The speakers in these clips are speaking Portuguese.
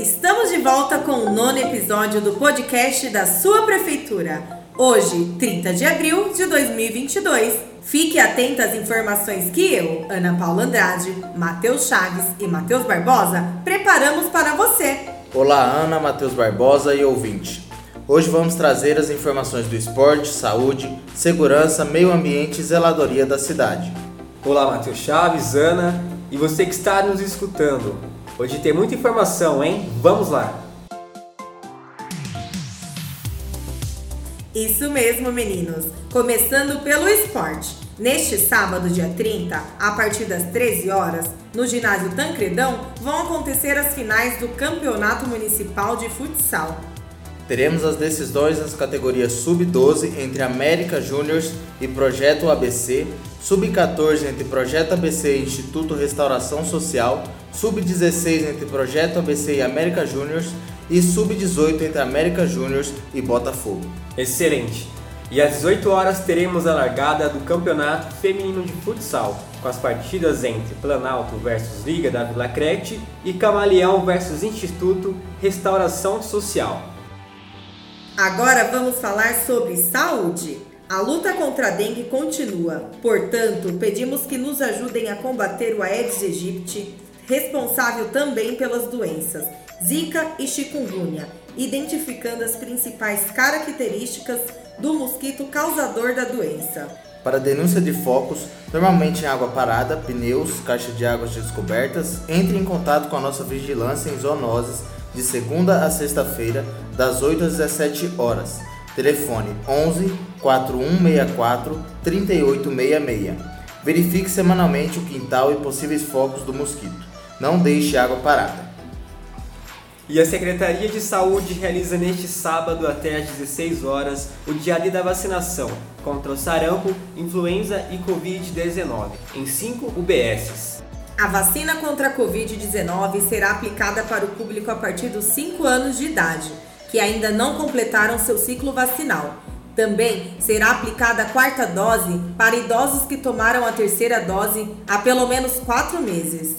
Estamos de volta com o nono episódio do podcast da sua prefeitura. Hoje, 30 de abril de 2022. Fique atento às informações que eu, Ana Paula Andrade, Matheus Chaves e Matheus Barbosa preparamos para você. Olá, Ana, Matheus Barbosa e ouvinte. Hoje vamos trazer as informações do esporte, saúde, segurança, meio ambiente e zeladoria da cidade. Olá, Matheus Chaves, Ana e você que está nos escutando. Hoje tem muita informação, hein? Vamos lá! Isso mesmo, meninos. Começando pelo esporte. Neste sábado, dia 30, a partir das 13 horas, no ginásio Tancredão, vão acontecer as finais do Campeonato Municipal de Futsal. Teremos as decisões nas categorias Sub-12 entre América Júniors e Projeto ABC, Sub-14 entre Projeto ABC e Instituto Restauração Social, Sub-16 entre Projeto ABC e América Júniors e Sub-18 entre América Júniors e Botafogo. Excelente! E às 18 horas teremos a largada do Campeonato Feminino de Futsal, com as partidas entre Planalto versus Liga da Vila Crete e Camaleão versus Instituto Restauração Social. Agora vamos falar sobre saúde. A luta contra a dengue continua, portanto, pedimos que nos ajudem a combater o Aedes aegypti, responsável também pelas doenças Zika e chikungunya, identificando as principais características do mosquito causador da doença. Para denúncia de focos, normalmente em água parada, pneus, caixa de águas descobertas, entre em contato com a nossa vigilância em zoonoses de segunda a sexta-feira, das 8 às 17 horas. Telefone 11 4164 3866. Verifique semanalmente o quintal e possíveis focos do mosquito. Não deixe água parada. E a Secretaria de Saúde realiza neste sábado até às 16 horas o dia da vacinação contra o sarampo, influenza e Covid-19 em 5 UBSs. A vacina contra a Covid-19 será aplicada para o público a partir dos 5 anos de idade, que ainda não completaram seu ciclo vacinal. Também será aplicada a quarta dose para idosos que tomaram a terceira dose há pelo menos 4 meses.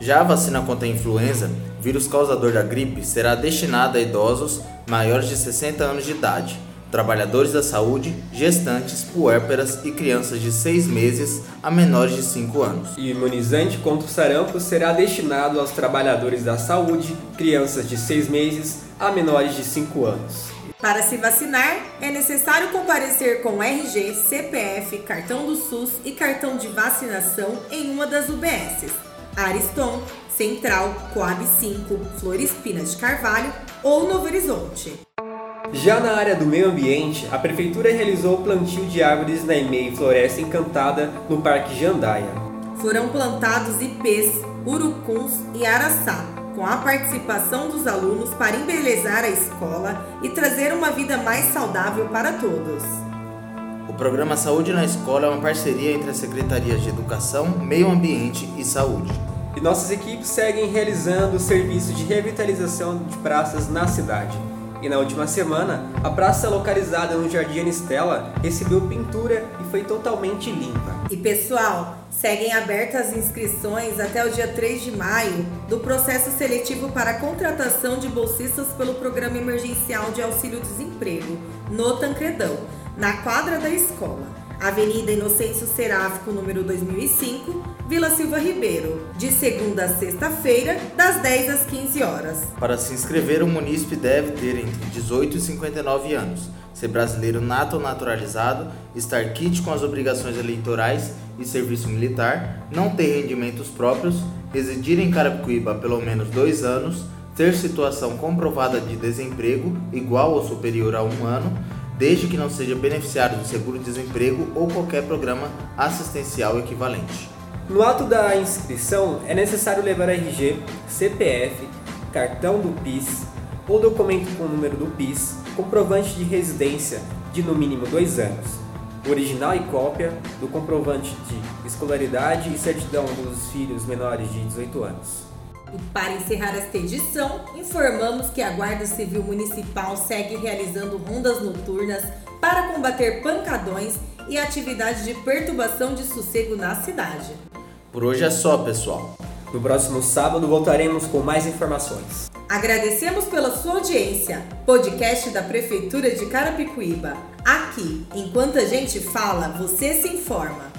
Já a vacina contra a influenza, vírus causador da gripe, será destinada a idosos maiores de 60 anos de idade trabalhadores da saúde, gestantes, puérperas e crianças de 6 meses a menores de 5 anos. E imunizante contra o sarampo será destinado aos trabalhadores da saúde, crianças de 6 meses a menores de 5 anos. Para se vacinar, é necessário comparecer com RG, CPF, cartão do SUS e cartão de vacinação em uma das UBSs. Ariston, Central, Coab 5, Flores Pina de Carvalho ou Novo Horizonte. Já na área do meio ambiente, a prefeitura realizou o plantio de árvores na EMEI Floresta Encantada no Parque Jandaia. Foram plantados ipês, urucuns e araçá, com a participação dos alunos para embelezar a escola e trazer uma vida mais saudável para todos. O programa Saúde na Escola é uma parceria entre as secretarias de Educação, Meio Ambiente e Saúde. E nossas equipes seguem realizando o serviço de revitalização de praças na cidade. E na última semana, a praça localizada no Jardim Anistela recebeu pintura e foi totalmente limpa. E pessoal, seguem abertas as inscrições até o dia 3 de maio do processo seletivo para a contratação de bolsistas pelo Programa Emergencial de Auxílio Desemprego, no Tancredão, na quadra da escola. Avenida Inocêncio Seráfico, número 2005, Vila Silva Ribeiro, de segunda a sexta-feira, das 10 às 15 horas. Para se inscrever, o munícipe deve ter entre 18 e 59 anos, ser brasileiro nato ou naturalizado, estar kit com as obrigações eleitorais e serviço militar, não ter rendimentos próprios, residir em Carapicuíba pelo menos dois anos, ter situação comprovada de desemprego igual ou superior a um ano, desde que não seja beneficiário do seguro-desemprego ou qualquer programa assistencial equivalente. No ato da inscrição, é necessário levar RG, CPF, cartão do PIS ou documento com o número do PIS, comprovante de residência de no mínimo dois anos, original e cópia do comprovante de escolaridade e certidão dos filhos menores de 18 anos. E para encerrar esta edição, informamos que a Guarda Civil Municipal segue realizando rondas noturnas para combater pancadões e atividades de perturbação de sossego na cidade. Por hoje é só, pessoal. No próximo sábado voltaremos com mais informações. Agradecemos pela sua audiência. Podcast da Prefeitura de Carapicuíba. Aqui, enquanto a gente fala, você se informa.